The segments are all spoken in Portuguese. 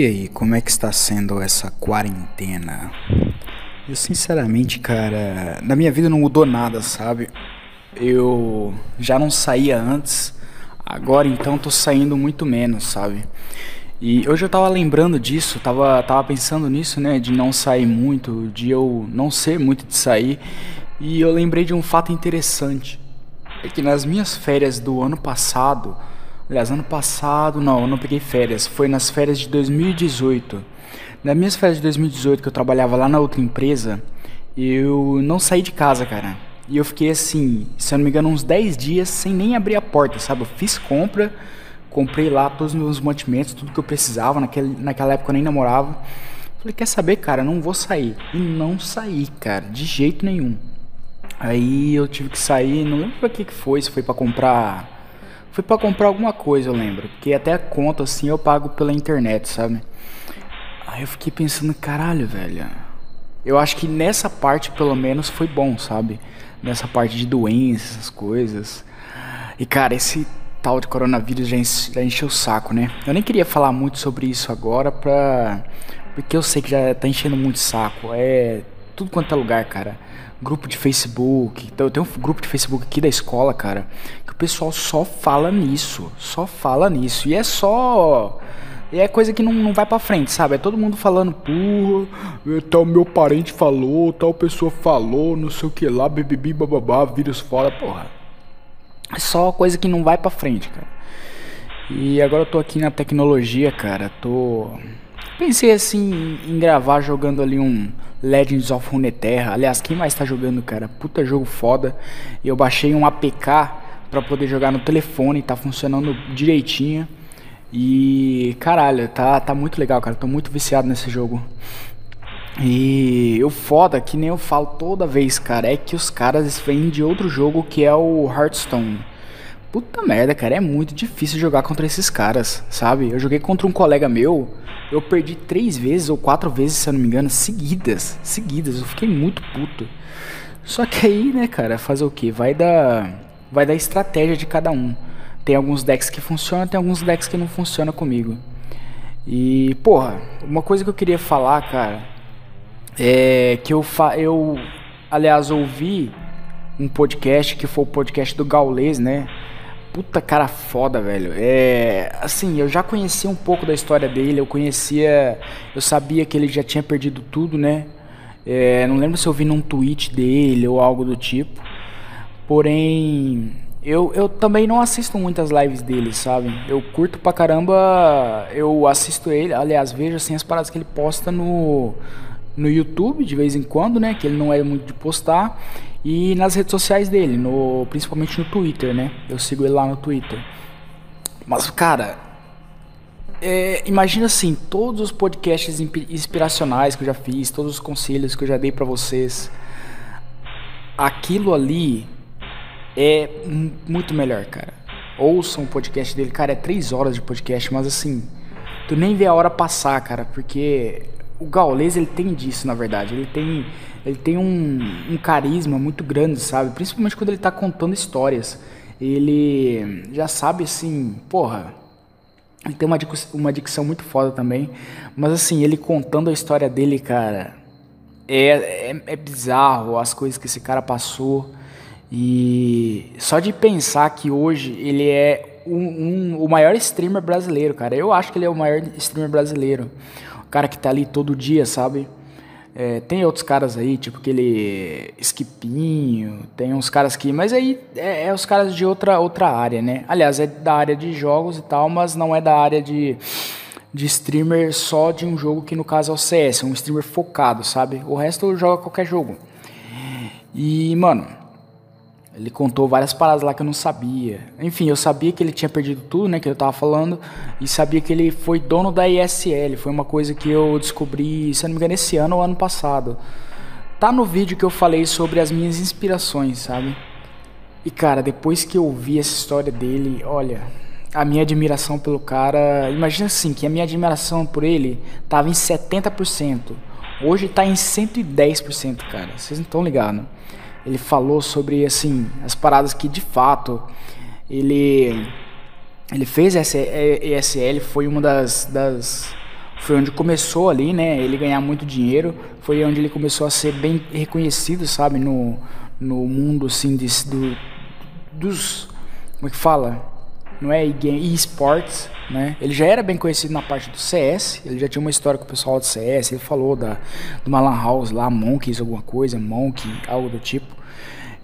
E aí, como é que está sendo essa quarentena? Eu sinceramente, cara, na minha vida não mudou nada, sabe? Eu já não saía antes, agora então tô saindo muito menos, sabe? E hoje eu tava lembrando disso, tava, tava pensando nisso, né? De não sair muito, de eu não ser muito de sair. E eu lembrei de um fato interessante. É que nas minhas férias do ano passado, Aliás, ano passado, não, eu não peguei férias. Foi nas férias de 2018. Nas minhas férias de 2018, que eu trabalhava lá na outra empresa, eu não saí de casa, cara. E eu fiquei assim, se eu não me engano, uns 10 dias sem nem abrir a porta, sabe? Eu fiz compra, comprei lá todos os meus mantimentos, tudo que eu precisava. Naquele, naquela época eu nem namorava. Falei, quer saber, cara, não vou sair. E não saí, cara, de jeito nenhum. Aí eu tive que sair, não lembro pra que que foi, se foi para comprar foi para comprar alguma coisa, eu lembro. Porque até a conta assim eu pago pela internet, sabe? Aí eu fiquei pensando, caralho, velho. Eu acho que nessa parte pelo menos foi bom, sabe? Nessa parte de doenças, essas coisas. E cara, esse tal de coronavírus já, já encheu o saco, né? Eu nem queria falar muito sobre isso agora pra. Porque eu sei que já tá enchendo muito saco. É tudo quanto é lugar, cara grupo de Facebook. Então, eu tenho um grupo de Facebook aqui da escola, cara, que o pessoal só fala nisso, só fala nisso. E é só é coisa que não, não vai pra frente, sabe? É todo mundo falando, porra, tal meu parente falou, tal pessoa falou, não sei o que lá, bibibi, bababá, vírus fora, porra. É só coisa que não vai pra frente, cara. E agora eu tô aqui na tecnologia, cara, tô Pensei assim em gravar jogando ali um Legends of Runeterra. Aliás, quem mais tá jogando, cara? Puta jogo foda. Eu baixei um APK para poder jogar no telefone, tá funcionando direitinho. E caralho, tá, tá muito legal, cara. Tô muito viciado nesse jogo. E o foda, que nem eu falo toda vez, cara, é que os caras vêm de outro jogo que é o Hearthstone. Puta merda, cara, é muito difícil jogar contra esses caras, sabe? Eu joguei contra um colega meu, eu perdi três vezes ou quatro vezes, se eu não me engano, seguidas, seguidas. Eu fiquei muito puto. Só que aí, né, cara, fazer o que? Vai dar, vai dar estratégia de cada um. Tem alguns decks que funcionam, tem alguns decks que não funcionam comigo. E, porra, uma coisa que eu queria falar, cara, é que eu, fa eu aliás, ouvi um podcast que foi o podcast do Gaules, né? Puta cara foda, velho. É. Assim, eu já conhecia um pouco da história dele, eu conhecia. Eu sabia que ele já tinha perdido tudo, né? É, não lembro se eu vi num tweet dele ou algo do tipo. Porém, eu, eu também não assisto muitas lives dele, sabe? Eu curto pra caramba, eu assisto ele, aliás, vejo assim as paradas que ele posta no, no YouTube de vez em quando, né? Que ele não é muito de postar e nas redes sociais dele, no, principalmente no Twitter, né? Eu sigo ele lá no Twitter. Mas, cara, é, imagina assim, todos os podcasts inspiracionais que eu já fiz, todos os conselhos que eu já dei para vocês, aquilo ali é muito melhor, cara. Ouçam o podcast dele, cara, é três horas de podcast, mas assim, tu nem vê a hora passar, cara, porque o Gaules ele tem disso, na verdade. Ele tem, ele tem um, um carisma muito grande, sabe? Principalmente quando ele tá contando histórias. Ele já sabe assim, porra. Ele tem uma uma dicção muito foda também. Mas assim, ele contando a história dele, cara. É, é, é bizarro as coisas que esse cara passou. E só de pensar que hoje ele é um, um, o maior streamer brasileiro, cara. Eu acho que ele é o maior streamer brasileiro cara que tá ali todo dia, sabe? É, tem outros caras aí, tipo aquele Esquipinho, tem uns caras que. Mas aí é, é, os caras de outra, outra área, né? Aliás, é da área de jogos e tal, mas não é da área de, de streamer só de um jogo que no caso é o CS, é um streamer focado, sabe? O resto joga qualquer jogo. E, mano, ele contou várias paradas lá que eu não sabia. Enfim, eu sabia que ele tinha perdido tudo, né, que eu tava falando, e sabia que ele foi dono da ISL. Foi uma coisa que eu descobri, se não me engano, esse ano ou ano passado. Tá no vídeo que eu falei sobre as minhas inspirações, sabe? E cara, depois que eu vi essa história dele, olha, a minha admiração pelo cara, imagina assim, que a minha admiração por ele tava em 70%. Hoje tá em 110%, cara. Vocês não estão ligados ele falou sobre assim as paradas que de fato ele ele fez essa ESL foi uma das, das foi onde começou ali, né? Ele ganhar muito dinheiro. Foi onde ele começou a ser bem reconhecido, sabe? No, no mundo, assim, desse, do, dos... Como é que fala? Não é e-sports, né? Ele já era bem conhecido na parte do CS. Ele já tinha uma história com o pessoal do CS. Ele falou da, de uma lan house lá, Monkeys, alguma coisa. Monkey, algo do tipo.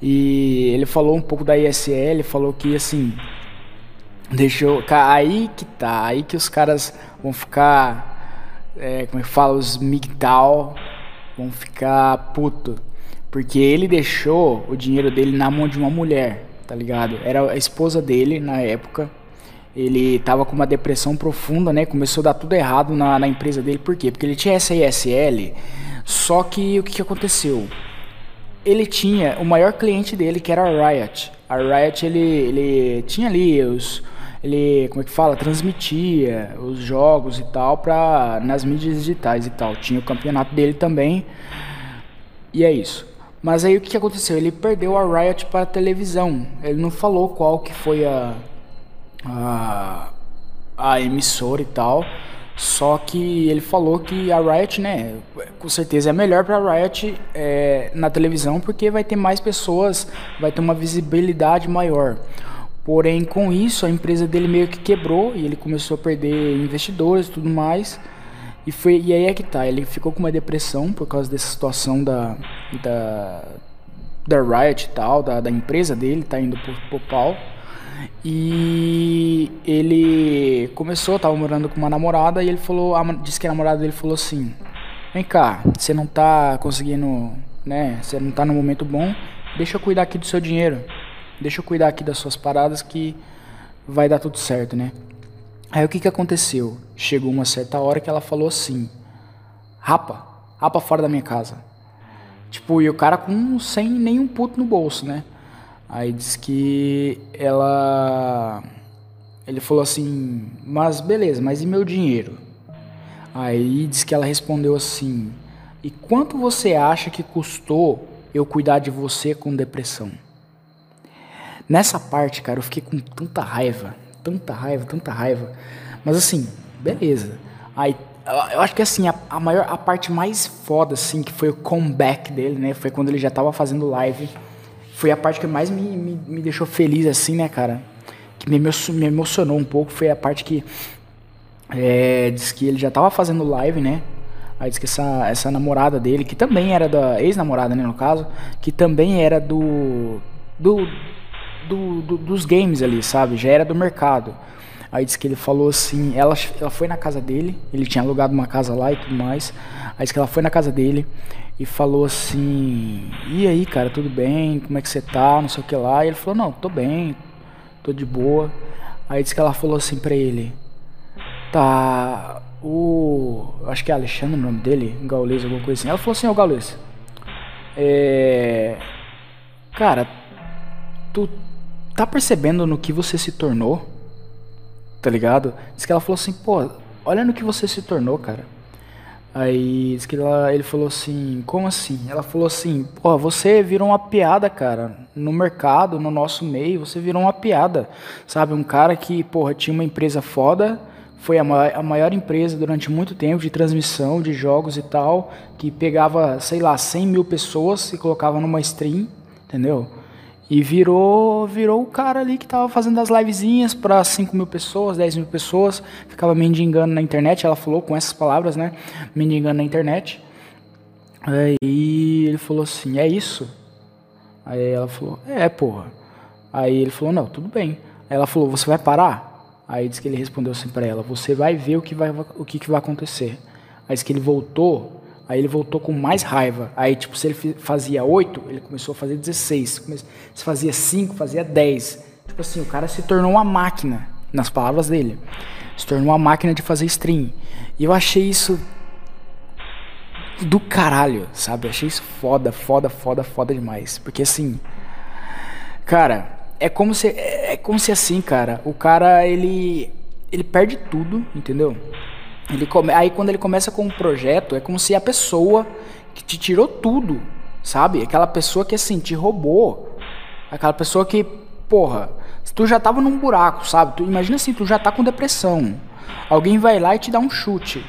E ele falou um pouco da ISL. Falou que, assim... Deixou... Aí que tá. Aí que os caras vão ficar é, como é que fala, os MGTOW vão ficar puto. Porque ele deixou o dinheiro dele na mão de uma mulher, tá ligado? Era a esposa dele na época. Ele tava com uma depressão profunda, né? Começou a dar tudo errado na, na empresa dele. Por quê? Porque ele tinha essa só que o que, que aconteceu? Ele tinha o maior cliente dele, que era a Riot. A Riot, ele, ele tinha ali os ele, como é que fala, transmitia os jogos e tal para nas mídias digitais e tal. Tinha o campeonato dele também. E é isso. Mas aí o que aconteceu? Ele perdeu a Riot para a televisão. Ele não falou qual que foi a, a, a emissora e tal. Só que ele falou que a Riot, né, com certeza é melhor para a Riot é, na televisão porque vai ter mais pessoas, vai ter uma visibilidade maior. Porém, com isso, a empresa dele meio que quebrou e ele começou a perder investidores e tudo mais. E, foi, e aí é que tá, ele ficou com uma depressão por causa dessa situação da, da, da Riot e tal, da, da empresa dele, tá indo pro, pro pau. E ele começou, tava morando com uma namorada e ele falou, a, disse que a namorada dele falou assim: Vem cá, você não tá conseguindo, né? Você não tá no momento bom, deixa eu cuidar aqui do seu dinheiro deixa eu cuidar aqui das suas paradas que vai dar tudo certo, né? Aí o que que aconteceu? Chegou uma certa hora que ela falou assim: rapa, rapa fora da minha casa. Tipo, e o cara com sem nenhum puto no bolso, né? Aí diz que ela. Ele falou assim: Mas beleza, mas e meu dinheiro? Aí diz que ela respondeu assim: E quanto você acha que custou eu cuidar de você com depressão? Nessa parte, cara, eu fiquei com tanta raiva, tanta raiva, tanta raiva. Mas assim, beleza. Aí, eu acho que assim, a, a, maior, a parte mais foda, assim, que foi o comeback dele, né? Foi quando ele já tava fazendo live. Foi a parte que mais me, me, me deixou feliz, assim, né, cara? Que me, me emocionou um pouco. Foi a parte que. É, diz que ele já tava fazendo live, né? Aí diz que essa, essa namorada dele, que também era da. Ex-namorada, né, no caso, que também era do. Do, do, do, dos games ali, sabe? Já era do mercado. Aí disse que ele falou assim, ela, ela foi na casa dele, ele tinha alugado uma casa lá e tudo mais. Aí disse que ela foi na casa dele e falou assim: "E aí, cara, tudo bem? Como é que você tá? Não sei o que lá". E ele falou: "Não, tô bem. Tô de boa". Aí disse que ela falou assim para ele: "Tá, o, acho que é Alexandre o nome dele, Gaules, alguma coisa assim". Ela falou assim: "Ô, Gaules, é, cara, tu tá percebendo no que você se tornou? Tá ligado? Diz que ela falou assim, pô, olha no que você se tornou, cara. Aí diz que ela, ele falou assim, como assim? Ela falou assim, pô, você virou uma piada, cara. No mercado, no nosso meio, você virou uma piada. Sabe, um cara que, porra, tinha uma empresa foda, foi a maior, a maior empresa durante muito tempo de transmissão de jogos e tal, que pegava, sei lá, 100 mil pessoas e colocava numa stream, entendeu? E virou virou o cara ali que tava fazendo as livezinhas para 5 mil pessoas, 10 mil pessoas, ficava mendigando na internet, ela falou com essas palavras, né? Mendigando na internet. Aí ele falou assim, é isso? Aí ela falou, é, porra. Aí ele falou, não, tudo bem. Aí ela falou, você vai parar? Aí disse que ele respondeu assim para ela, você vai ver o que vai, o que, que vai acontecer. Aí disse que ele voltou Aí ele voltou com mais raiva. Aí, tipo, se ele fazia 8, ele começou a fazer 16. Se fazia 5, fazia 10. Tipo assim, o cara se tornou uma máquina, nas palavras dele. Se tornou uma máquina de fazer stream. E eu achei isso do caralho, sabe? Eu achei isso foda, foda, foda, foda demais. Porque assim, cara, é como se é como se assim, cara, o cara ele ele perde tudo, entendeu? Ele come... Aí quando ele começa com um projeto, é como se a pessoa que te tirou tudo, sabe? Aquela pessoa que assim, te roubou. Aquela pessoa que, porra, tu já tava num buraco, sabe? Tu, imagina assim, tu já tá com depressão. Alguém vai lá e te dá um chute.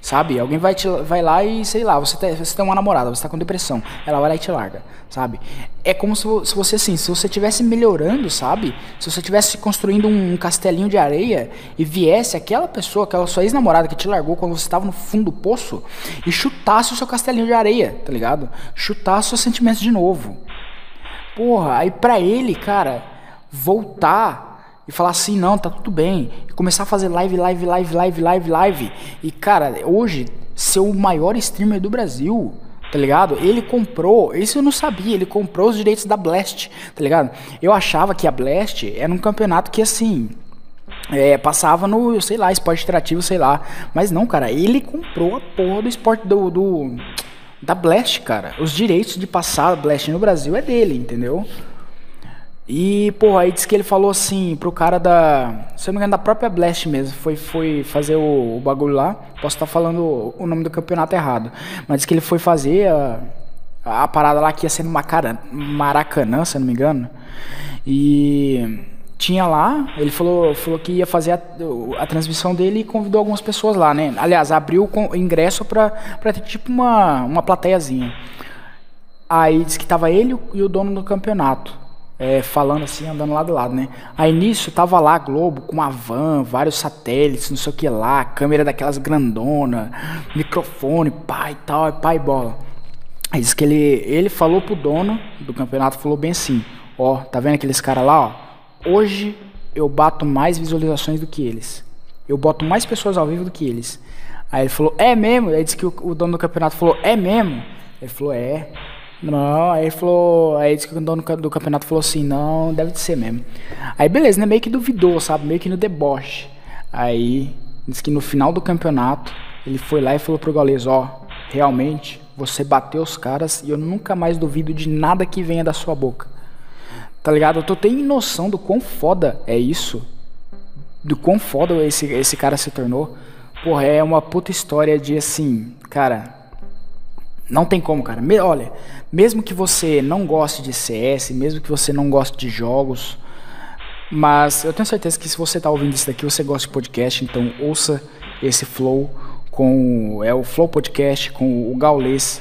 Sabe? Alguém vai, te, vai lá e, sei lá, você, você tem uma namorada, você tá com depressão, ela vai lá e te larga, sabe? É como se, se você, assim, se você estivesse melhorando, sabe? Se você estivesse construindo um, um, castelinho de areia e viesse aquela pessoa, aquela sua ex-namorada que te largou quando você estava no fundo do poço e chutasse o seu castelinho de areia, tá ligado? Chutasse seus sentimentos de novo. Porra, aí pra ele, cara, voltar e falar assim, não, tá tudo bem. E começar a fazer live, live, live, live, live, live. E cara, hoje, ser o maior streamer do Brasil, tá ligado? Ele comprou, isso eu não sabia, ele comprou os direitos da Blast, tá ligado? Eu achava que a Blast era um campeonato que assim. É, passava no, sei lá, esporte interativo, sei lá. Mas não, cara, ele comprou a porra do esporte do, do da Blast, cara. Os direitos de passar a Blast no Brasil é dele, entendeu? E, pô, aí disse que ele falou assim pro cara da. Se eu não me engano, da própria Blast mesmo. Foi, foi fazer o, o bagulho lá. Posso estar falando o nome do campeonato errado. Mas disse que ele foi fazer a, a parada lá que ia ser no Maracanã, se eu não me engano. E tinha lá, ele falou, falou que ia fazer a, a, transmissão dele e convidou algumas pessoas lá, né? Aliás, abriu o ingresso pra, pra ter tipo uma, uma plateiazinha. Aí disse que tava ele e o dono do campeonato é, falando assim, andando lado a lado, né? Aí nisso tava lá a Globo com uma van, vários satélites, não sei o que lá, câmera daquelas grandona, microfone, pai e tal, pai bola. Aí diz que ele, ele falou pro dono do campeonato, falou bem assim, ó, tá vendo aqueles caras lá, ó? Hoje eu bato mais visualizações do que eles. Eu boto mais pessoas ao vivo do que eles. Aí ele falou, é mesmo? Aí disse que o, o dono do campeonato falou, é mesmo? Ele falou, é. Não, aí falou. Aí disse que o dono do campeonato falou assim: não, deve de ser mesmo. Aí beleza, né? Meio que duvidou, sabe? Meio que no deboche. Aí disse que no final do campeonato ele foi lá e falou pro Gaules: ó, realmente você bateu os caras e eu nunca mais duvido de nada que venha da sua boca. Tá ligado? Tô tendo noção do quão foda é isso. Do quão foda esse, esse cara se tornou. Porra, é uma puta história de assim, cara não tem como, cara. Me, olha, mesmo que você não goste de CS, mesmo que você não goste de jogos, mas eu tenho certeza que se você está ouvindo isso daqui, você gosta de podcast, então ouça esse Flow com é o Flow Podcast com o Gaules.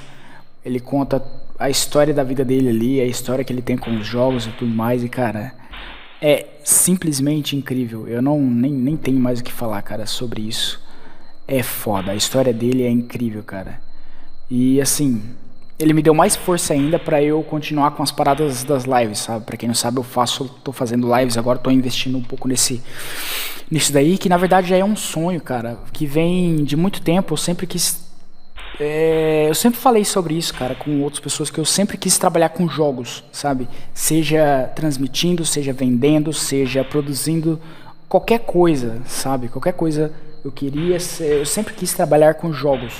Ele conta a história da vida dele ali, a história que ele tem com os jogos e tudo mais, e cara, é simplesmente incrível. Eu não nem, nem tenho mais o que falar, cara, sobre isso. É foda. A história dele é incrível, cara. E assim, ele me deu mais força ainda para eu continuar com as paradas das lives, sabe? Para quem não sabe, eu faço, tô fazendo lives agora, tô investindo um pouco nesse nisso daí, que na verdade já é um sonho, cara, que vem de muito tempo. Eu sempre quis é, eu sempre falei sobre isso, cara, com outras pessoas que eu sempre quis trabalhar com jogos, sabe? Seja transmitindo, seja vendendo, seja produzindo qualquer coisa, sabe? Qualquer coisa eu queria, eu sempre quis trabalhar com jogos.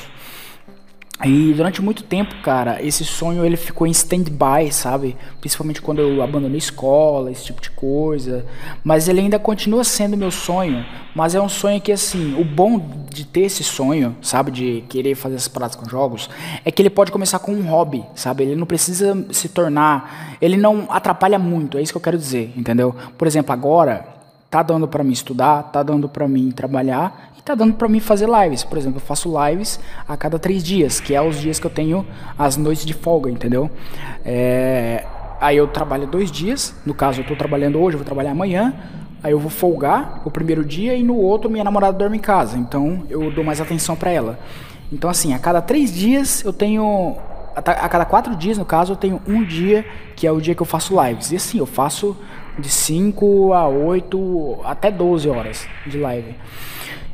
E durante muito tempo, cara, esse sonho ele ficou em stand-by, sabe? Principalmente quando eu abandonei escola, esse tipo de coisa. Mas ele ainda continua sendo meu sonho. Mas é um sonho que, assim, o bom de ter esse sonho, sabe? De querer fazer essas paradas com jogos, é que ele pode começar com um hobby, sabe? Ele não precisa se tornar. Ele não atrapalha muito, é isso que eu quero dizer, entendeu? Por exemplo, agora, tá dando para mim estudar, tá dando para mim trabalhar tá dando para mim fazer lives. Por exemplo, eu faço lives a cada três dias, que é os dias que eu tenho as noites de folga, entendeu? É, aí eu trabalho dois dias, no caso eu tô trabalhando hoje, eu vou trabalhar amanhã, aí eu vou folgar o primeiro dia e no outro minha namorada dorme em casa, então eu dou mais atenção para ela. Então assim, a cada três dias eu tenho a cada quatro dias, no caso, eu tenho um dia que é o dia que eu faço lives. E assim, eu faço de 5 a 8 até 12 horas de live.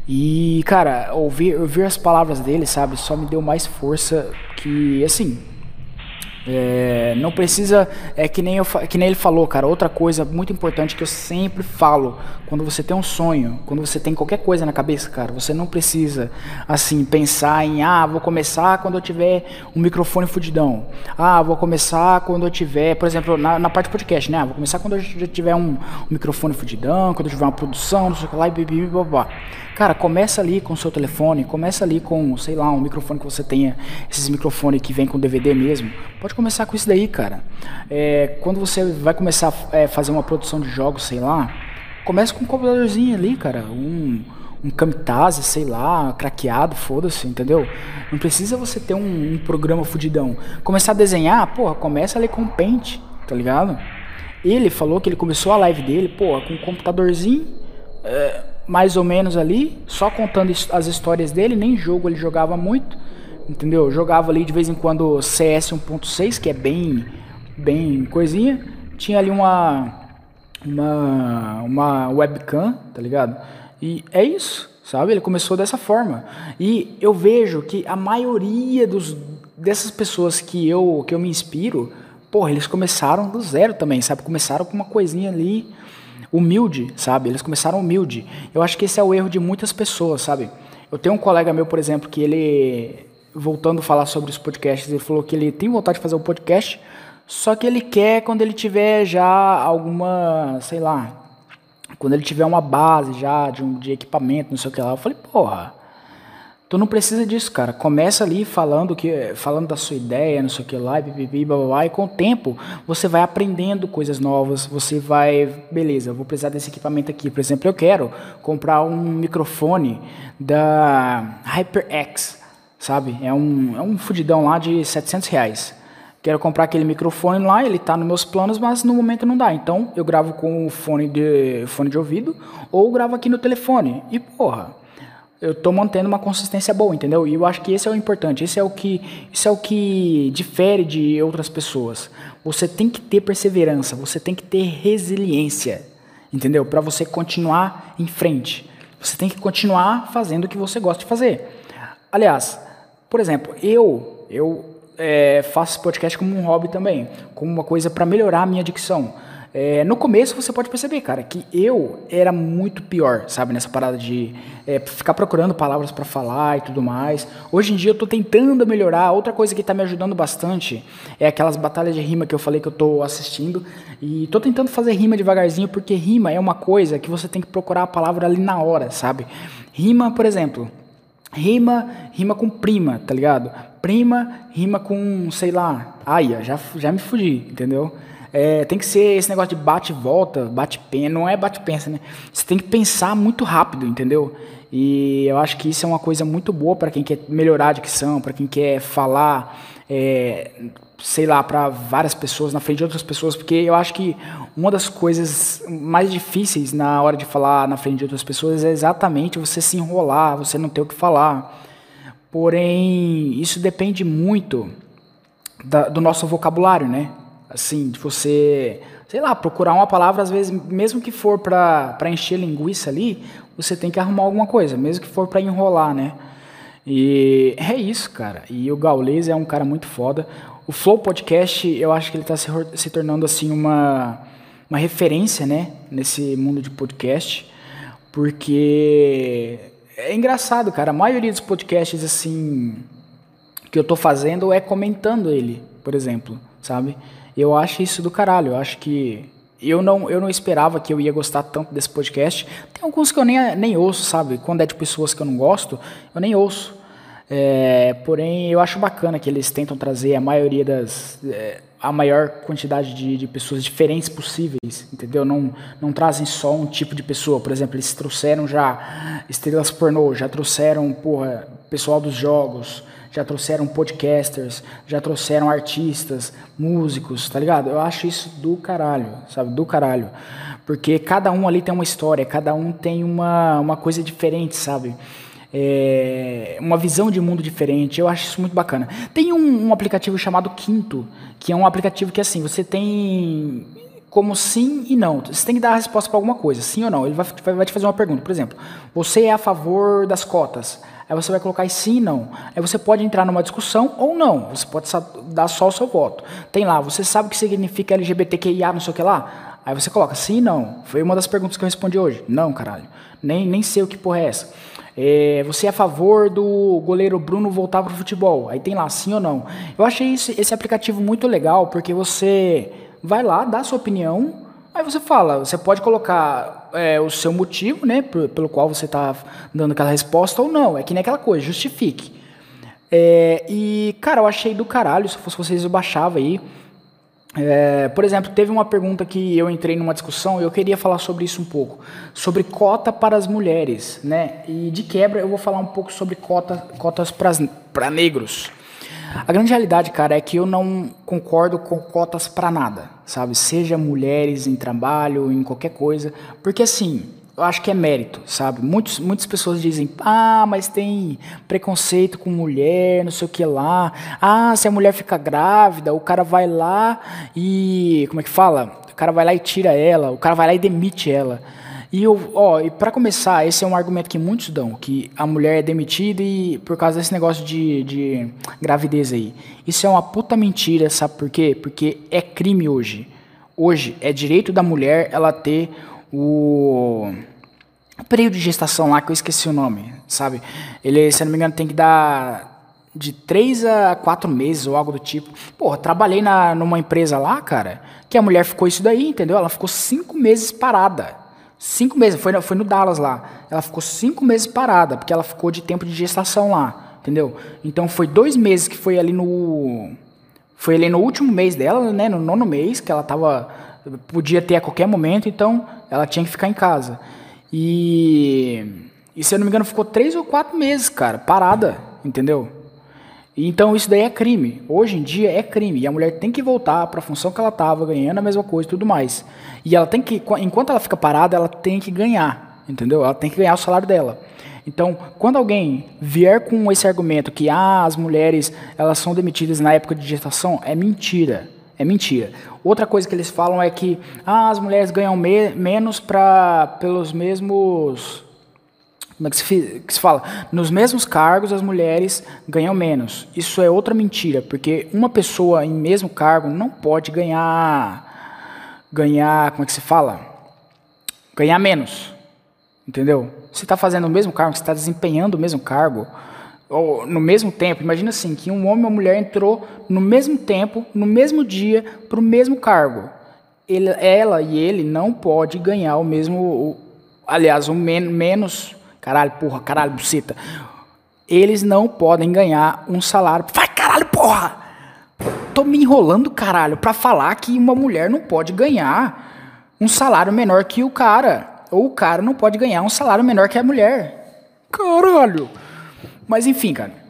E, cara, ouvir, ouvir as palavras dele, sabe, só me deu mais força que, assim, é, não precisa, é que nem, eu, que nem ele falou, cara. Outra coisa muito importante que eu sempre falo: quando você tem um sonho, quando você tem qualquer coisa na cabeça, cara, você não precisa, assim, pensar em, ah, vou começar quando eu tiver um microfone fudidão. Ah, vou começar quando eu tiver, por exemplo, na, na parte podcast, né? Ah, vou começar quando eu tiver um, um, microfone fudidão, quando eu tiver uma produção, não sei o que lá, e blá. Cara, começa ali com o seu telefone, começa ali com, sei lá, um microfone que você tenha, esses microfones que vem com DVD mesmo. Pode começar com isso daí, cara. É, quando você vai começar a é, fazer uma produção de jogos, sei lá, comece com um computadorzinho ali, cara. Um, um Camtasia, sei lá, craqueado, foda-se, entendeu? Não precisa você ter um, um, programa fudidão. Começar a desenhar, porra, começa ali com Paint, tá ligado? Ele falou que ele começou a live dele, porra, com um computadorzinho, é, mais ou menos ali, só contando as histórias dele, nem jogo ele jogava muito, entendeu? Jogava ali de vez em quando CS 1.6, que é bem, bem coisinha. Tinha ali uma, uma, uma webcam, tá ligado? E é isso, sabe? Ele começou dessa forma. E eu vejo que a maioria dos, dessas pessoas que eu, que eu me inspiro, porra, eles começaram do zero também, sabe? Começaram com uma coisinha ali humilde, sabe? Eles começaram humilde. Eu acho que esse é o erro de muitas pessoas, sabe? Eu tenho um colega meu, por exemplo, que ele, voltando a falar sobre os podcasts, ele falou que ele tem vontade de fazer um podcast, só que ele quer quando ele tiver já alguma, sei lá, quando ele tiver uma base já de, um, de equipamento, não sei o que lá, eu falei, porra, tu não precisa disso, cara. Começa ali falando que, falando da sua ideia, não sei o que lá, blá, blá, blá, e com o tempo você vai aprendendo coisas novas, você vai, beleza, vou precisar desse equipamento aqui. Por exemplo, eu quero comprar um microfone da HyperX, sabe? É um, é um fudidão lá de 700 reais. Quero comprar aquele microfone lá, ele está nos meus planos, mas no momento não dá. Então eu gravo com fone de, fone de ouvido ou gravo aqui no telefone. E porra, eu estou mantendo uma consistência boa, entendeu? E eu acho que esse é o importante, esse é o que, isso é o que difere de outras pessoas. Você tem que ter perseverança, você tem que ter resiliência, entendeu? Para você continuar em frente. Você tem que continuar fazendo o que você gosta de fazer. Aliás, por exemplo, eu, eu é, faço podcast como um hobby também, como uma coisa para melhorar a minha dicção. É, no começo você pode perceber, cara, que eu era muito pior, sabe, nessa parada de é, ficar procurando palavras para falar e tudo mais. Hoje em dia eu tô tentando melhorar. Outra coisa que tá me ajudando bastante é aquelas batalhas de rima que eu falei que eu tô assistindo. E tô tentando fazer rima devagarzinho, porque rima é uma coisa que você tem que procurar a palavra ali na hora, sabe? Rima, por exemplo, rima, rima com prima, tá ligado? prima rima com, sei lá, ai, já, já me fugi, entendeu? É, tem que ser esse negócio de bate volta, bate pensa, não é bate pensa, né? Você tem que pensar muito rápido, entendeu? E eu acho que isso é uma coisa muito boa para quem quer melhorar a dicção, para quem quer falar, é, sei lá, para várias pessoas, na frente de outras pessoas, porque eu acho que uma das coisas mais difíceis na hora de falar na frente de outras pessoas é exatamente você se enrolar, você não ter o que falar. Porém, isso depende muito da, do nosso vocabulário, né? Assim, de você, sei lá, procurar uma palavra, às vezes, mesmo que for para encher linguiça ali, você tem que arrumar alguma coisa, mesmo que for para enrolar, né? E é isso, cara. E o Gaules é um cara muito foda. O Flow Podcast, eu acho que ele está se, se tornando assim uma, uma referência, né, nesse mundo de podcast, porque é engraçado, cara. A maioria dos podcasts, assim, que eu tô fazendo é comentando ele, por exemplo, sabe? Eu acho isso do caralho. Eu acho que. Eu não, eu não esperava que eu ia gostar tanto desse podcast. Tem alguns que eu nem, nem ouço, sabe? Quando é de pessoas que eu não gosto, eu nem ouço. É, porém, eu acho bacana que eles tentam trazer a maioria das. É, a maior quantidade de, de, pessoas diferentes possíveis, entendeu? Não, não trazem só um tipo de pessoa. Por exemplo, eles trouxeram já estrelas pornô, já trouxeram, porra, pessoal dos jogos, já trouxeram podcasters, já trouxeram artistas, músicos, tá ligado? Eu acho isso do caralho, sabe? Do caralho. Porque cada um ali tem uma história, cada um tem uma, uma coisa diferente, sabe? É, uma visão de mundo diferente. Eu acho isso muito bacana. Tem um, um, aplicativo chamado Quinto, que é um aplicativo que assim, você tem como sim e não. Você tem que dar a resposta para alguma coisa, sim ou não. Ele vai, vai te fazer uma pergunta, por exemplo, você é a favor das cotas? Aí você vai colocar sim e não. Aí você pode entrar numa discussão ou não. Você pode dar só o seu voto. Tem lá, você sabe o que significa LGBTQIA, não sei o que lá? Aí você coloca sim e não. Foi uma das perguntas que eu respondi hoje. Não, caralho. Nem, nem sei o que porra é essa. É, você é a favor do goleiro Bruno voltar para o futebol? Aí tem lá, sim ou não. Eu achei esse, esse aplicativo muito legal, porque você vai lá, dá a sua opinião, aí você fala, você pode colocar é, o seu motivo, né, pelo qual você está dando aquela resposta ou não. É que nem aquela coisa, justifique. É, e, cara, eu achei do caralho, se fosse vocês eu baixava aí. É, por exemplo, teve uma pergunta que eu entrei numa discussão e eu queria falar sobre isso um pouco, sobre cota para as mulheres, né? E de quebra eu vou falar um pouco sobre cota, cotas para negros. A grande realidade, cara, é que eu não concordo com cotas para nada, sabe? Seja mulheres em trabalho, em qualquer coisa, porque assim, eu acho que é mérito, sabe? Muitos, muitas pessoas dizem, ah, mas tem preconceito com mulher, não sei o que lá. Ah, se a mulher fica grávida, o cara vai lá e. Como é que fala? O cara vai lá e tira ela, o cara vai lá e demite ela. E, eu, ó, e para começar, esse é um argumento que muitos dão, que a mulher é demitida e por causa desse negócio de, de gravidez aí. Isso é uma puta mentira, sabe por quê? Porque é crime hoje. Hoje é direito da mulher ela ter o, período de gestação lá, que eu esqueci o nome, sabe? Ele, se não me engano, tem que dar de 3 a 4 meses ou algo do tipo. Porra, trabalhei na, numa empresa lá, cara, que a mulher ficou isso daí, entendeu? Ela ficou 5 meses parada. Cinco meses, foi, foi no Dallas lá. Ela ficou cinco meses parada, porque ela ficou de tempo de gestação lá, entendeu? Então foi dois meses que foi ali no. Foi ali no último mês dela, né? No nono mês, que ela tava. Podia ter a qualquer momento, então ela tinha que ficar em casa. E, e se eu não me engano, ficou três ou quatro meses, cara, parada, entendeu? Então isso daí é crime. Hoje em dia é crime. E a mulher tem que voltar para a função que ela estava ganhando a mesma coisa e tudo mais. E ela tem que, enquanto ela fica parada, ela tem que ganhar, entendeu? Ela tem que ganhar o salário dela. Então, quando alguém vier com esse argumento que ah, as mulheres elas são demitidas na época de gestação, é mentira. É mentira. Outra coisa que eles falam é que ah, as mulheres ganham me menos para pelos mesmos como é que se, que se fala? Nos mesmos cargos as mulheres ganham menos. Isso é outra mentira, porque uma pessoa em mesmo cargo não pode ganhar ganhar, como é que se fala? Ganhar menos. Entendeu? Você está fazendo o mesmo cargo, você está desempenhando o mesmo cargo, ou no mesmo tempo, imagina assim, que um homem e uma mulher entrou no mesmo tempo, no mesmo dia, para o mesmo cargo. Ele, ela e ele não pode ganhar o mesmo, o, aliás, o men menos, caralho, porra, caralho, buceta. Eles não podem ganhar um salário. Vai, caralho, porra! Tô me enrolando, caralho, para falar que uma mulher não pode ganhar um salário menor que o cara. Ou o cara não pode ganhar um salário menor que a mulher. Caralho! Mas enfim, cara.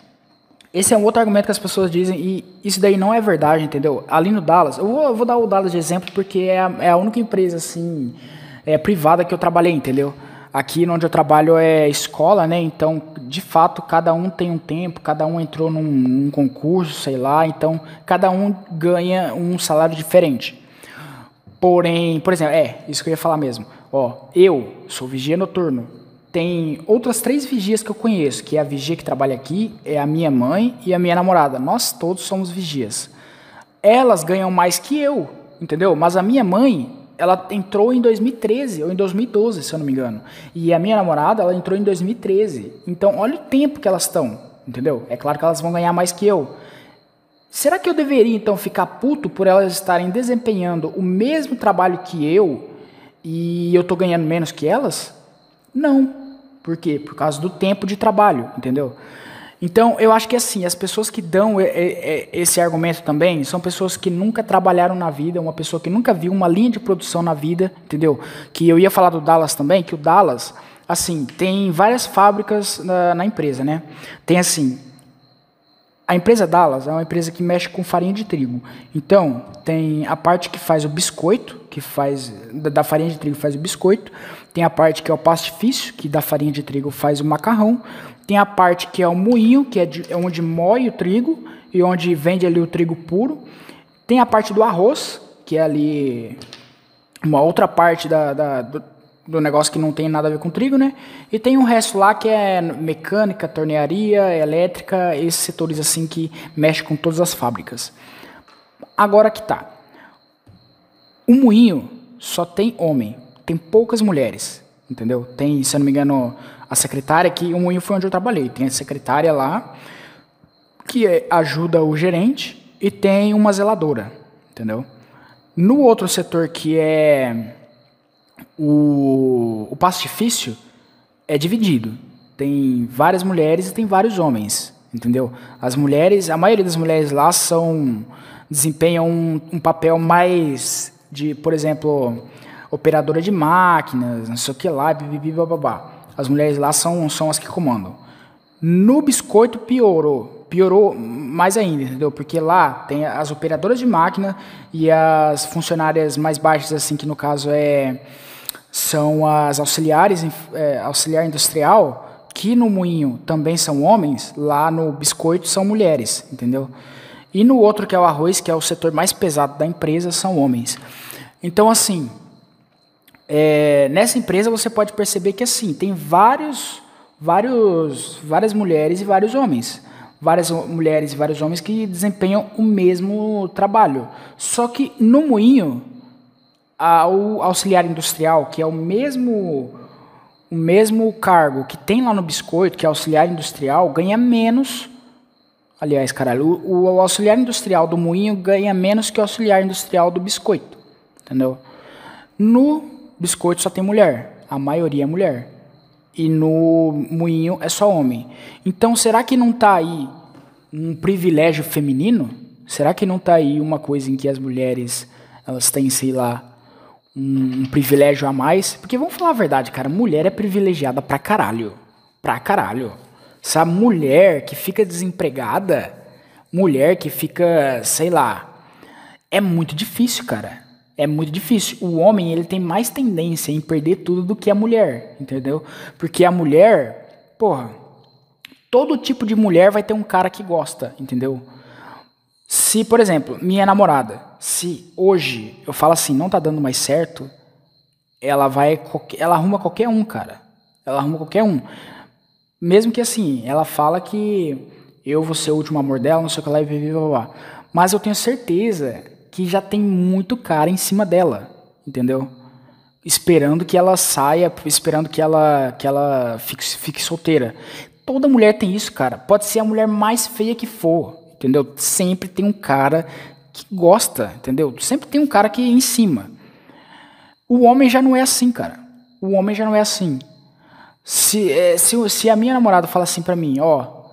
Esse é um outro argumento que as pessoas dizem, e isso daí não é verdade, entendeu? Ali no Dallas, eu vou, eu vou dar o Dallas de exemplo porque é a, é a única empresa, assim, é, privada que eu trabalhei, entendeu? Aqui onde eu trabalho é escola, né? Então, de fato, cada um tem um tempo, cada um entrou num, num concurso, sei lá, então cada um ganha um salário diferente. Porém, por exemplo, é, isso que eu ia falar mesmo. Ó, eu sou vigia noturno. Tem outras três vigias que eu conheço, que é a vigia que trabalha aqui, é a minha mãe e a minha namorada. Nós todos somos vigias. Elas ganham mais que eu, entendeu? Mas a minha mãe, ela entrou em 2013 ou em 2012, se eu não me engano. E a minha namorada, ela entrou em 2013. Então, olha o tempo que elas estão, entendeu? É claro que elas vão ganhar mais que eu. Será que eu deveria então ficar puto por elas estarem desempenhando o mesmo trabalho que eu e eu tô ganhando menos que elas? Não. Por quê? Por causa do tempo de trabalho, entendeu? Então, eu acho que assim, as pessoas que dão esse argumento também são pessoas que nunca trabalharam na vida, uma pessoa que nunca viu uma linha de produção na vida, entendeu? Que eu ia falar do Dallas também, que o Dallas, assim, tem várias fábricas na, na empresa, né? Tem assim, a empresa Dallas é uma empresa que mexe com farinha de trigo. Então, tem a parte que faz o biscoito, que faz da farinha de trigo faz o biscoito, tem a parte que é o pastifício, que da farinha de trigo faz o macarrão, tem a parte que é o moinho, que é, de, é onde moe o trigo e onde vende ali o trigo puro. Tem a parte do arroz, que é ali uma outra parte da, da do, do, negócio que não tem nada a ver com trigo, né? E tem o resto lá que é mecânica, tornearia, elétrica, esses setores assim que mexem com todas as fábricas. Agora que tá. O moinho só tem homem, tem poucas mulheres, entendeu? Tem, se eu não me engano, a secretária, que o foi onde eu trabalhei. Tem a secretária lá, que é, ajuda o gerente, e tem uma zeladora, entendeu? No outro setor, que é o, o pastifício, é dividido. Tem várias mulheres e tem vários homens, entendeu? As mulheres, a maioria das mulheres lá são desempenham um, um papel mais de, por exemplo, operadora de máquinas, não sei o que lá, bibibi, bababá. As mulheres lá são, são as que comandam. No biscoito piorou. Piorou mais ainda, entendeu? Porque lá tem as operadoras de máquina e as funcionárias mais baixas, assim, que no caso é, são as auxiliares, é, auxiliar industrial, que no moinho também são homens, lá no biscoito são mulheres, entendeu? E no outro, que é o arroz, que é o setor mais pesado da empresa, são homens. Então, assim, é, nessa empresa você pode perceber que assim tem vários, vários, várias mulheres e vários homens, várias mulheres e vários homens que desempenham o mesmo trabalho. Só que no moinho, o auxiliar industrial, que é o mesmo o mesmo cargo que tem lá no biscoito, que é auxiliar industrial, ganha menos. Aliás, caralho, o, o auxiliar industrial do moinho ganha menos que o auxiliar industrial do biscoito. Entendeu? No biscoito só tem mulher, a maioria é mulher. E no moinho é só homem. Então, será que não está aí um privilégio feminino? Será que não está aí uma coisa em que as mulheres elas têm, sei lá, um, privilégio a mais? Porque vamos falar a verdade, cara, mulher é privilegiada pra caralho. Pra caralho. Essa mulher que fica desempregada, mulher que fica, sei lá, é muito difícil, cara é muito difícil. O homem ele tem mais tendência em perder tudo do que a mulher, entendeu? Porque a mulher, porra, todo tipo de mulher vai ter um cara que gosta, entendeu? Se, por exemplo, minha namorada, se hoje eu falo assim, não tá dando mais certo, ela vai, ela arruma qualquer um, cara. Ela arruma qualquer um. Mesmo que assim, ela fala que eu vou ser o último amor dela, não sei o que lá e blá, blá, blá. Mas eu tenho certeza que já tem muito cara em cima dela, entendeu? Esperando que ela saia, esperando que ela, que ela fique, fique solteira. Toda mulher tem isso, cara. Pode ser a mulher mais feia que for, entendeu? Sempre tem um cara que gosta, entendeu? Sempre tem um cara que é em cima. O homem já não é assim, cara. O homem já não é assim. Se, é, se, se a minha namorada fala assim pra mim, ó,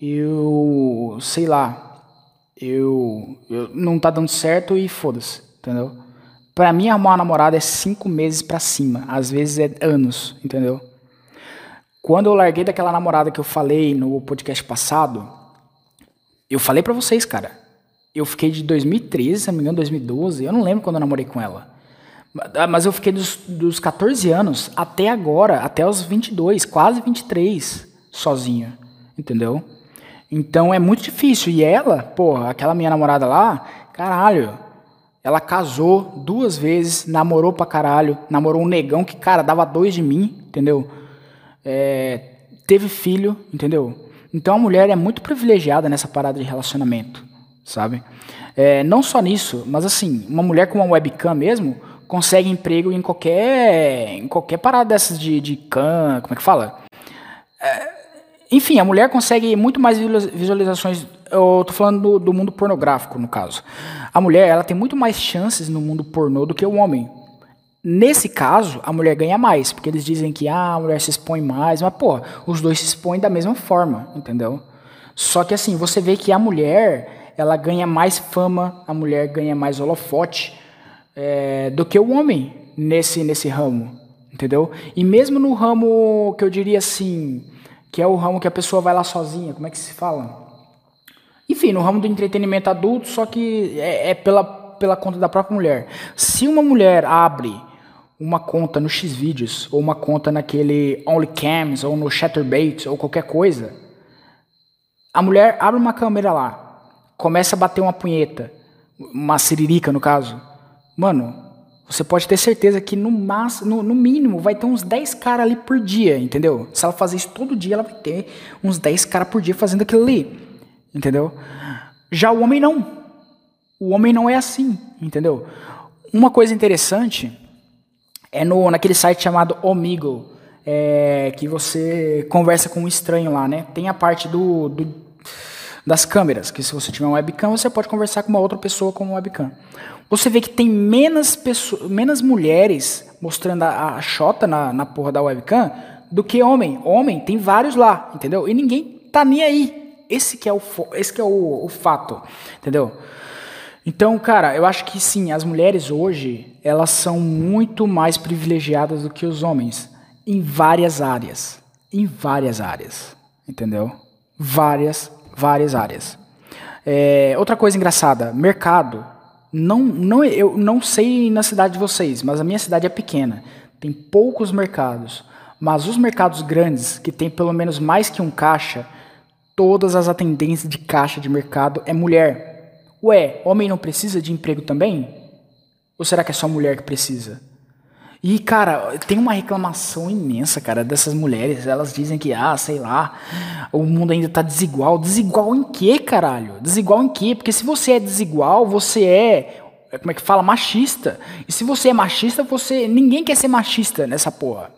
eu sei lá, eu, eu não tá dando certo e foda-se, entendeu? Pra mim, arrumar uma namorada é cinco meses pra cima, às vezes é anos, entendeu? Quando eu larguei daquela namorada que eu falei no podcast passado, eu falei pra vocês, cara. Eu fiquei de 2013, se não me engano, 2012, eu não lembro quando eu namorei com ela. Mas eu fiquei dos, dos 14 anos até agora, até os 22, quase 23, sozinho, entendeu? Então é muito difícil. E ela, porra, aquela minha namorada lá, caralho, ela casou duas vezes, namorou pra caralho, namorou um negão que, cara, dava dois de mim, entendeu? É, teve filho, entendeu? Então a mulher é muito privilegiada nessa parada de relacionamento, sabe? É, não só nisso, mas assim, uma mulher com uma webcam mesmo consegue emprego em qualquer, em qualquer parada dessas de, de cam, como é que fala? É, enfim, a mulher consegue muito mais visualizações. Eu tô falando do, do, mundo pornográfico, no caso. A mulher, ela tem muito mais chances no mundo pornô do que o homem. Nesse caso, a mulher ganha mais, porque eles dizem que ah, a mulher se expõe mais, mas pô, os dois se expõem da mesma forma, entendeu? Só que assim, você vê que a mulher, ela ganha mais fama, a mulher ganha mais holofote é, do que o homem nesse, nesse ramo, entendeu? E mesmo no ramo que eu diria assim, que é o ramo que a pessoa vai lá sozinha, como é que se fala? Enfim, no ramo do entretenimento adulto, só que é, é pela, pela conta da própria mulher. Se uma mulher abre uma conta no Xvideos, ou uma conta naquele OnlyCams, ou no Chatterbait, ou qualquer coisa, a mulher abre uma câmera lá, começa a bater uma punheta, uma siririca no caso. Mano, você pode ter certeza que no, máximo, no, mínimo vai ter uns 10 caras ali por dia, entendeu? Se ela fazer isso todo dia, ela vai ter uns 10 caras por dia fazendo aquilo ali, entendeu? Já o homem não. O homem não é assim, entendeu? Uma coisa interessante é no, naquele site chamado Omegle, é, que você conversa com um estranho lá, né? Tem a parte do, do das câmeras, que se você tiver um webcam, você pode conversar com uma outra pessoa com um webcam você vê que tem menos, pessoas, menos mulheres mostrando a, a na, na porra da webcam do que homem. Homem tem vários lá, entendeu? E ninguém tá nem aí. Esse que é o, esse que é o, o fato, entendeu? Então, cara, eu acho que sim, as mulheres hoje, elas são muito mais privilegiadas do que os homens em várias áreas, em várias áreas, entendeu? Várias, várias áreas. É, outra coisa engraçada, mercado. Não, não, eu não sei na cidade de vocês, mas a minha cidade é pequena. Tem poucos mercados. Mas os mercados grandes, que tem pelo menos mais que um caixa, todas as atendentes de caixa de mercado é mulher. Ué, homem não precisa de emprego também? Ou será que é só mulher que precisa? E, cara, tem uma reclamação imensa, cara, dessas mulheres. Elas dizem que, ah, sei lá, o mundo ainda tá desigual. Desigual em quê, caralho? Desigual em quê? Porque se você é desigual, você é. Como é que fala? Machista. E se você é machista, você. Ninguém quer ser machista nessa porra.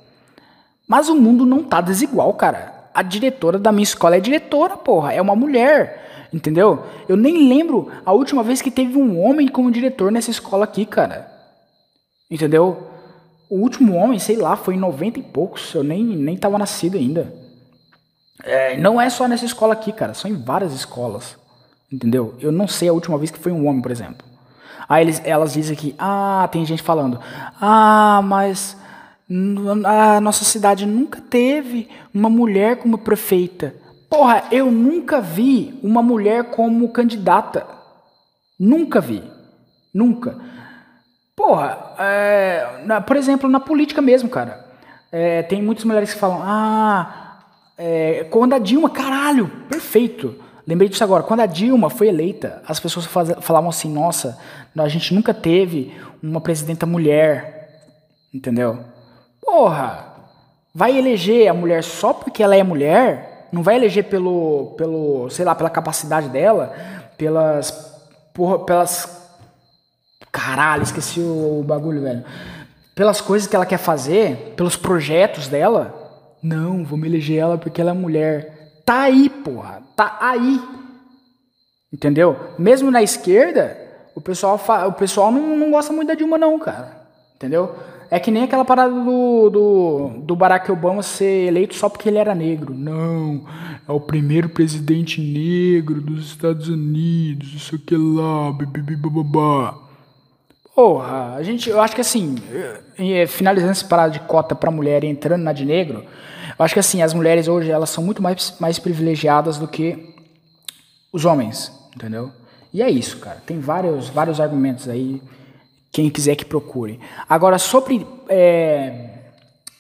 Mas o mundo não tá desigual, cara. A diretora da minha escola é diretora, porra. É uma mulher. Entendeu? Eu nem lembro a última vez que teve um homem como diretor nessa escola aqui, cara. Entendeu? O último homem, sei lá, foi em 90 e poucos. Eu nem, nem tava nascido ainda. É, não é só nessa escola aqui, cara. São em várias escolas. Entendeu? Eu não sei a última vez que foi um homem, por exemplo. Aí eles, elas dizem aqui, ah, tem gente falando, ah, mas a nossa cidade nunca teve uma mulher como prefeita. Porra, eu nunca vi uma mulher como candidata. Nunca vi. Nunca. Porra, é, na, por exemplo, na política mesmo, cara. É, tem muitas mulheres que falam, ah, é, quando a Dilma, caralho, perfeito. Lembrei disso agora. Quando a Dilma foi eleita, as pessoas faz, falavam assim: nossa, a gente nunca teve uma presidenta mulher. Entendeu? Porra, vai eleger a mulher só porque ela é mulher? não vai eleger pelo, pelo, sei lá, pela capacidade dela, pelas, porra, pelas, caralho, esqueci o bagulho, velho, pelas coisas que ela quer fazer, pelos projetos dela. Não, vamos eleger ela porque ela é mulher. Tá aí, porra, tá aí. Entendeu? Mesmo na esquerda, o pessoal, fa... o pessoal não, não gosta muito da Dilma, não, cara. Entendeu? É que nem aquela parada do, do, do Barack Obama ser eleito só porque ele era negro. Não, é o primeiro presidente negro dos Estados Unidos, isso aqui lá, babá. Porra, a gente, eu acho que assim, finalizando essa parada de cota para mulher e entrando na de negro, eu acho que assim, as mulheres hoje elas são muito mais, mais privilegiadas do que os homens, entendeu? E é isso, cara. Tem vários, vários argumentos aí quem quiser que procure. Agora, sobre é,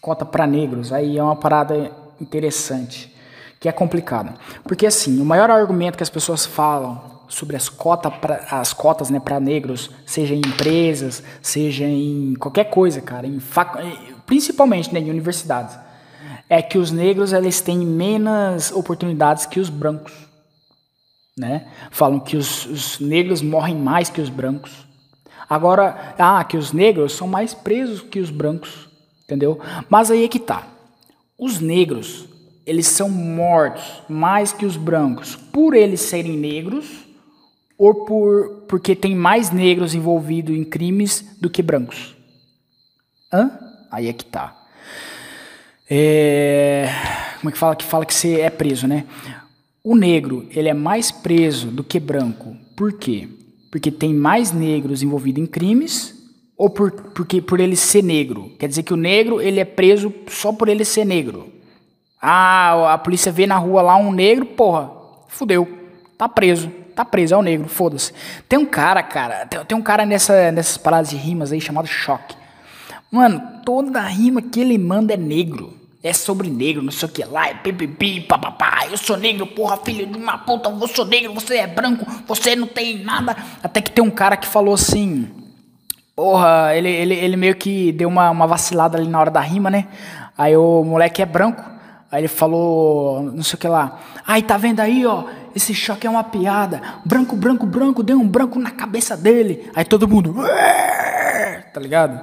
cota para negros, aí é uma parada interessante, que é complicada. Porque, assim, o maior argumento que as pessoas falam sobre as, cota pra, as cotas né, para negros, seja em empresas, seja em qualquer coisa, cara, em fac... principalmente né, em universidades, é que os negros eles têm menos oportunidades que os brancos. Né? Falam que os, os negros morrem mais que os brancos. Agora, ah, que os negros são mais presos que os brancos, entendeu? Mas aí é que tá. Os negros, eles são mortos mais que os brancos por eles serem negros ou por porque tem mais negros envolvidos em crimes do que brancos? Hã? Aí é que tá. É, como é que fala que fala que você é preso, né? O negro, ele é mais preso do que branco. Por quê? porque tem mais negros envolvidos em crimes ou por, porque por ele ser negro? Quer dizer que o negro ele é preso só por ele ser negro. Ah, a polícia vê na rua lá um negro, porra, fudeu, tá preso, tá preso, é o negro, foda-se. Tem um cara, cara, tem, tem um cara nessa, nessas paradas de rimas aí chamado Choque. Mano, toda rima que ele manda é negro é sobre negro, não sei o que lá, é pipipi, papapá, eu sou negro, porra, filho de uma puta, eu sou negro, você é branco, você não tem nada. Até que tem um cara que falou assim, porra, ele, ele, ele meio que deu uma, uma vacilada ali na hora da rima, né? Aí o moleque é branco, aí ele falou, não sei o que lá, ai, tá vendo aí, ó, esse choque é uma piada, branco, branco, branco, deu um branco na cabeça dele. Aí todo mundo, tá ligado?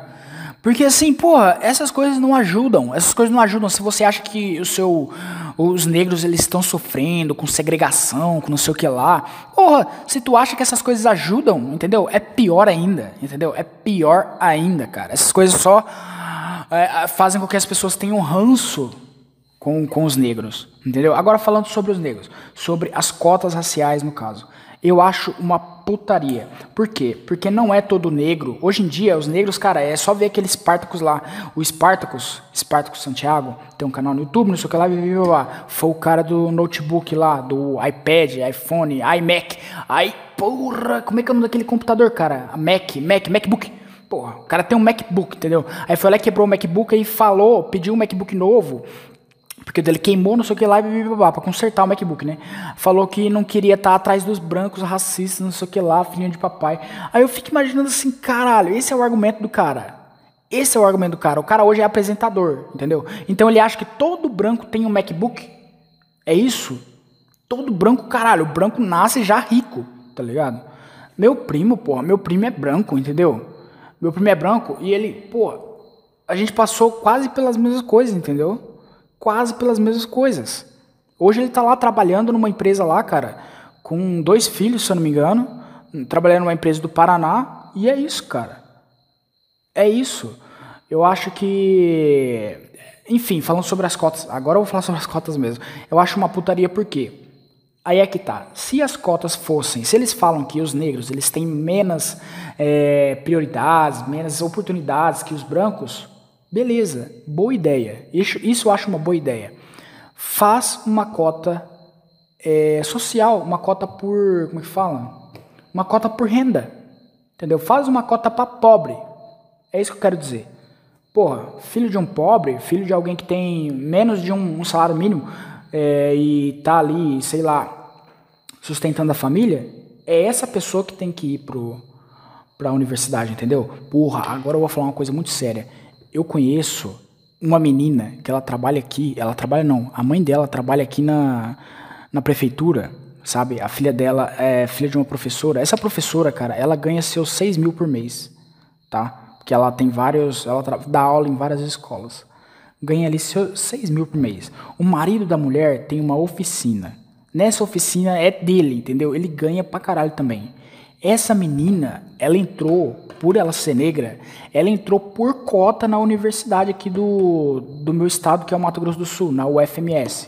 Porque assim, porra, essas coisas não ajudam. Essas coisas não ajudam. Se você acha que o seu, os negros eles estão sofrendo com segregação, com não sei o que lá, porra, se tu acha que essas coisas ajudam, entendeu? É pior ainda, entendeu? É pior ainda, cara. Essas coisas só é, fazem com que as pessoas tenham ranço com, com os negros, entendeu? Agora falando sobre os negros, sobre as cotas raciais no caso. Eu acho uma putaria. Por quê? Porque não é todo negro. Hoje em dia, os negros, cara, é só ver aquele Spartacus lá. O Spartacus, Spartacus Santiago, tem um canal no YouTube, não sei o que lá, blá, blá. foi o cara do notebook lá, do iPad, iPhone, iMac. Aí, porra, como é que é o nome daquele computador, cara? Mac, Mac, MacBook. Porra, o cara tem um MacBook, entendeu? Aí foi lá, quebrou o MacBook e falou, pediu um MacBook novo. Porque ele queimou, não sei o que lá, para consertar o MacBook, né? Falou que não queria estar tá atrás dos brancos racistas, não sei o que lá, filhinho de papai. Aí eu fico imaginando assim, caralho, esse é o argumento do cara. Esse é o argumento do cara. O cara hoje é apresentador, entendeu? Então ele acha que todo branco tem um MacBook. É isso? Todo branco, caralho, o branco nasce já rico, tá ligado? Meu primo, porra, meu primo é branco, entendeu? Meu primo é branco e ele, pô, a gente passou quase pelas mesmas coisas, entendeu? Quase pelas mesmas coisas. Hoje ele tá lá trabalhando numa empresa lá, cara, com dois filhos, se eu não me engano, trabalhando numa empresa do Paraná, e é isso, cara. É isso. Eu acho que. Enfim, falando sobre as cotas. Agora eu vou falar sobre as cotas mesmo. Eu acho uma putaria por quê? Aí é que tá. Se as cotas fossem, se eles falam que os negros eles têm menos é, prioridades, menos oportunidades que os brancos, beleza, boa ideia. Isso, isso eu acho uma boa ideia. Faz uma cota é, social, uma cota por, como é que fala? Uma cota por renda, entendeu? Faz uma cota para pobre. É isso que eu quero dizer. Porra, filho de um pobre, filho de alguém que tem menos de um, um salário mínimo é, e tá ali, sei lá, sustentando a família, é essa pessoa que tem que ir pro, pra universidade, entendeu? Porra, agora eu vou falar uma coisa muito séria. Eu conheço uma menina que ela trabalha aqui, ela trabalha não, a mãe dela trabalha aqui na, na prefeitura, sabe? A filha dela é filha de uma professora. Essa professora, cara, ela ganha seus 6 mil por mês, tá? Porque ela tem vários, ela dá aula em várias escolas. Ganha ali seus 6 mil por mês. O marido da mulher tem uma oficina Nessa oficina é dele, entendeu? Ele ganha pra caralho também. Essa menina, ela entrou, por ela ser negra, ela entrou por cota na universidade aqui do, do meu estado, que é o Mato Grosso do Sul, na UFMS.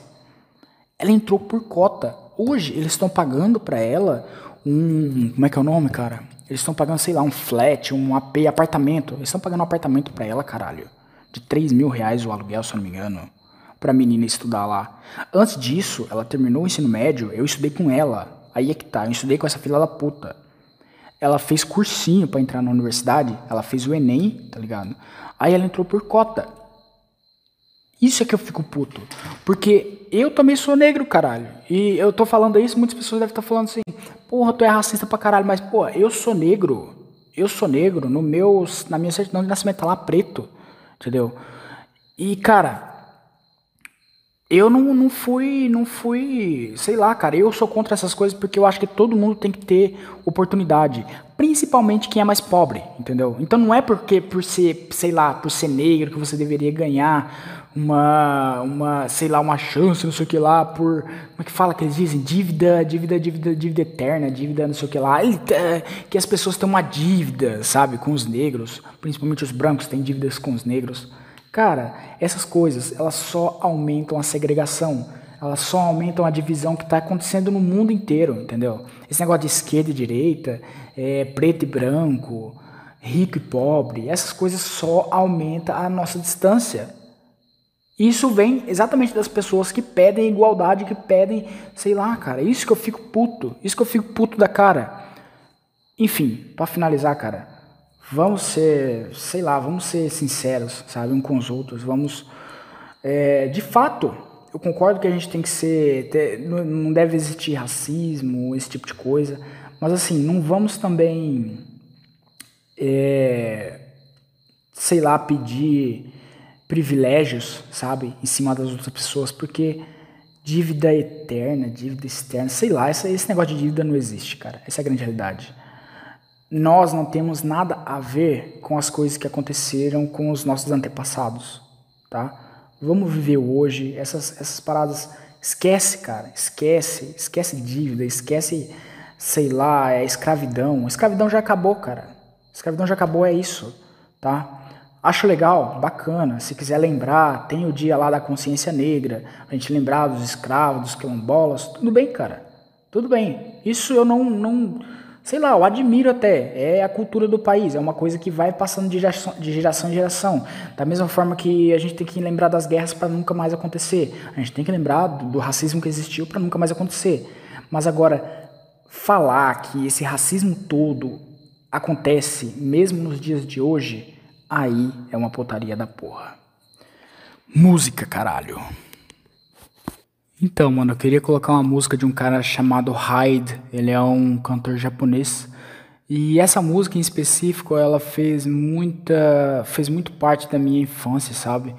Ela entrou por cota. Hoje, eles estão pagando para ela um. Como é que é o nome, cara? Eles estão pagando, sei lá, um flat, um AP, apartamento. Eles estão pagando um apartamento para ela, caralho. De 3 mil reais o aluguel, se eu não me engano para a menina estudar lá. Antes disso, ela terminou o ensino médio, eu estudei com ela. Aí é que tá, eu estudei com essa filha da puta. Ela fez cursinho para entrar na universidade, ela fez o ENEM, tá ligado? Aí ela entrou por cota. Isso é que eu fico puto. Porque eu também sou negro, caralho. E eu tô falando isso, muitas pessoas devem estar tá falando assim, porra, tu é racista pra caralho, mas, pô, eu sou negro. Eu sou negro, no meu, na minha certidão de nascimento tá lá preto, entendeu? E, cara, eu não, não fui, não fui, sei lá, cara, eu sou contra essas coisas porque eu acho que todo mundo tem que ter oportunidade, principalmente quem é mais pobre, entendeu? Então não é porque por ser, sei lá, por ser negro que você deveria ganhar uma, uma, sei lá, uma chance, não sei o que lá, por, como é que fala que eles dizem? Dívida, dívida, dívida, dívida eterna, dívida, não sei o que lá, que as pessoas têm uma dívida, sabe, com os negros, principalmente os brancos têm dívidas com os negros. Cara, essas coisas, elas só aumentam a segregação, elas só aumentam a divisão que está acontecendo no mundo inteiro, entendeu? Esse negócio de esquerda e direita, é, preto e branco, rico e pobre, essas coisas só aumentam a nossa distância. Isso vem exatamente das pessoas que pedem igualdade, que pedem, sei lá, cara, isso que eu fico puto, isso que eu fico puto da cara. Enfim, para finalizar, cara, vamos ser, sei lá, vamos ser sinceros, sabe, uns com os outros, vamos, é, de fato, eu concordo que a gente tem que ser, ter, não deve existir racismo, esse tipo de coisa, mas assim, não vamos também, é, sei lá, pedir privilégios, sabe, em cima das outras pessoas, porque dívida eterna, dívida externa, sei lá, esse negócio de dívida não existe, cara, essa é a grande realidade nós não temos nada a ver com as coisas que aconteceram com os nossos antepassados, tá? Vamos viver hoje, essas, essas paradas, esquece, cara, esquece, esquece dívida, esquece, sei lá, é escravidão. Escravidão já acabou, cara. Escravidão já acabou, é isso, tá? Acho legal, bacana. Se quiser lembrar, tem o dia lá da consciência negra, a gente lembrar dos escravos, dos quilombolas, tudo bem, cara. Tudo bem. Isso eu não, não sei lá, eu admiro até. É a cultura do país, é uma coisa que vai passando de geração, de geração em geração. Da mesma forma que a gente tem que lembrar das guerras para nunca mais acontecer. A gente tem que lembrar do, do racismo que existiu para nunca mais acontecer. Mas agora, falar que esse racismo todo acontece mesmo nos dias de hoje, aí é uma potaria da porra. Música, caralho. Então, mano, eu queria colocar uma música de um cara chamado Hyde. Ele é um cantor japonês. E essa música em específico, ela fez muita, fez muito parte da minha infância, sabe?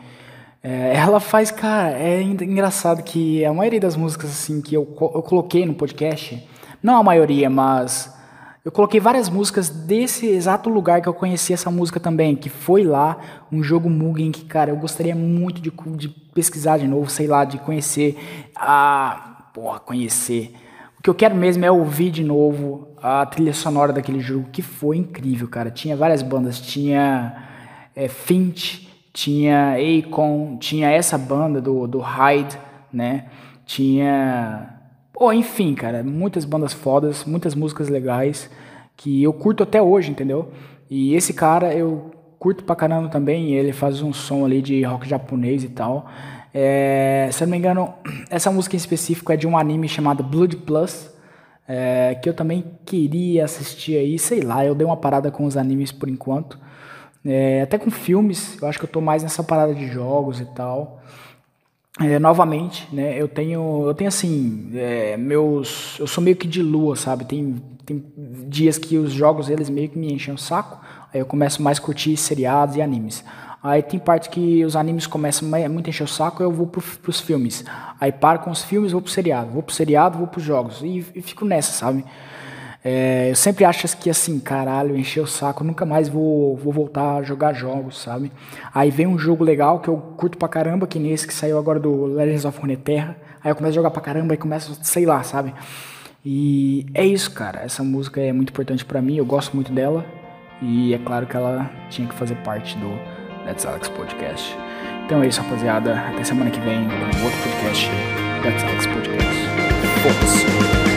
É, ela faz, cara, é engraçado que a maioria das músicas assim que eu, eu coloquei no podcast, não a maioria, mas eu coloquei várias músicas desse exato lugar que eu conheci essa música também, que foi lá, um jogo Mugen que, cara, eu gostaria muito de, de pesquisar de novo, sei lá, de conhecer. Ah, porra, conhecer. O que eu quero mesmo é ouvir de novo a trilha sonora daquele jogo, que foi incrível, cara. Tinha várias bandas, tinha é, Fint, tinha Akon, tinha essa banda do, do Hyde, né? Tinha Pô, enfim, cara, muitas bandas fodas, muitas músicas legais que eu curto até hoje, entendeu? E esse cara eu curto pra caramba também, ele faz um som ali de rock japonês e tal. É, se eu não me engano, essa música em específico é de um anime chamado Blood Plus, é, que eu também queria assistir aí, sei lá, eu dei uma parada com os animes por enquanto. É, até com filmes, eu acho que eu tô mais nessa parada de jogos e tal. É, novamente, né? Eu tenho, eu tenho assim, é, meus, eu sou meio que de lua, sabe? Tem, tem dias que os jogos eles meio que me enchem o saco. Aí eu começo mais a curtir seriados e animes. Aí tem parte que os animes começam muito a encher o saco, eu vou pro, pros filmes. Aí paro com os filmes, vou pro seriado, vou pro seriado, vou pros jogos e, e fico nessa, sabe? É, eu sempre acho que assim, caralho, encher o saco, nunca mais vou, vou voltar a jogar jogos, sabe? Aí vem um jogo legal que eu curto pra caramba, que nesse que saiu agora do Legends of Runeterra. Aí eu começo a jogar pra caramba e começo, sei lá, sabe? E é isso, cara. Essa música é muito importante para mim, eu gosto muito dela. E é claro que ela tinha que fazer parte do Let's Alex Podcast. Então é isso, rapaziada. Até semana que vem, no outro podcast, Let's Alex Podcast. Foda-se.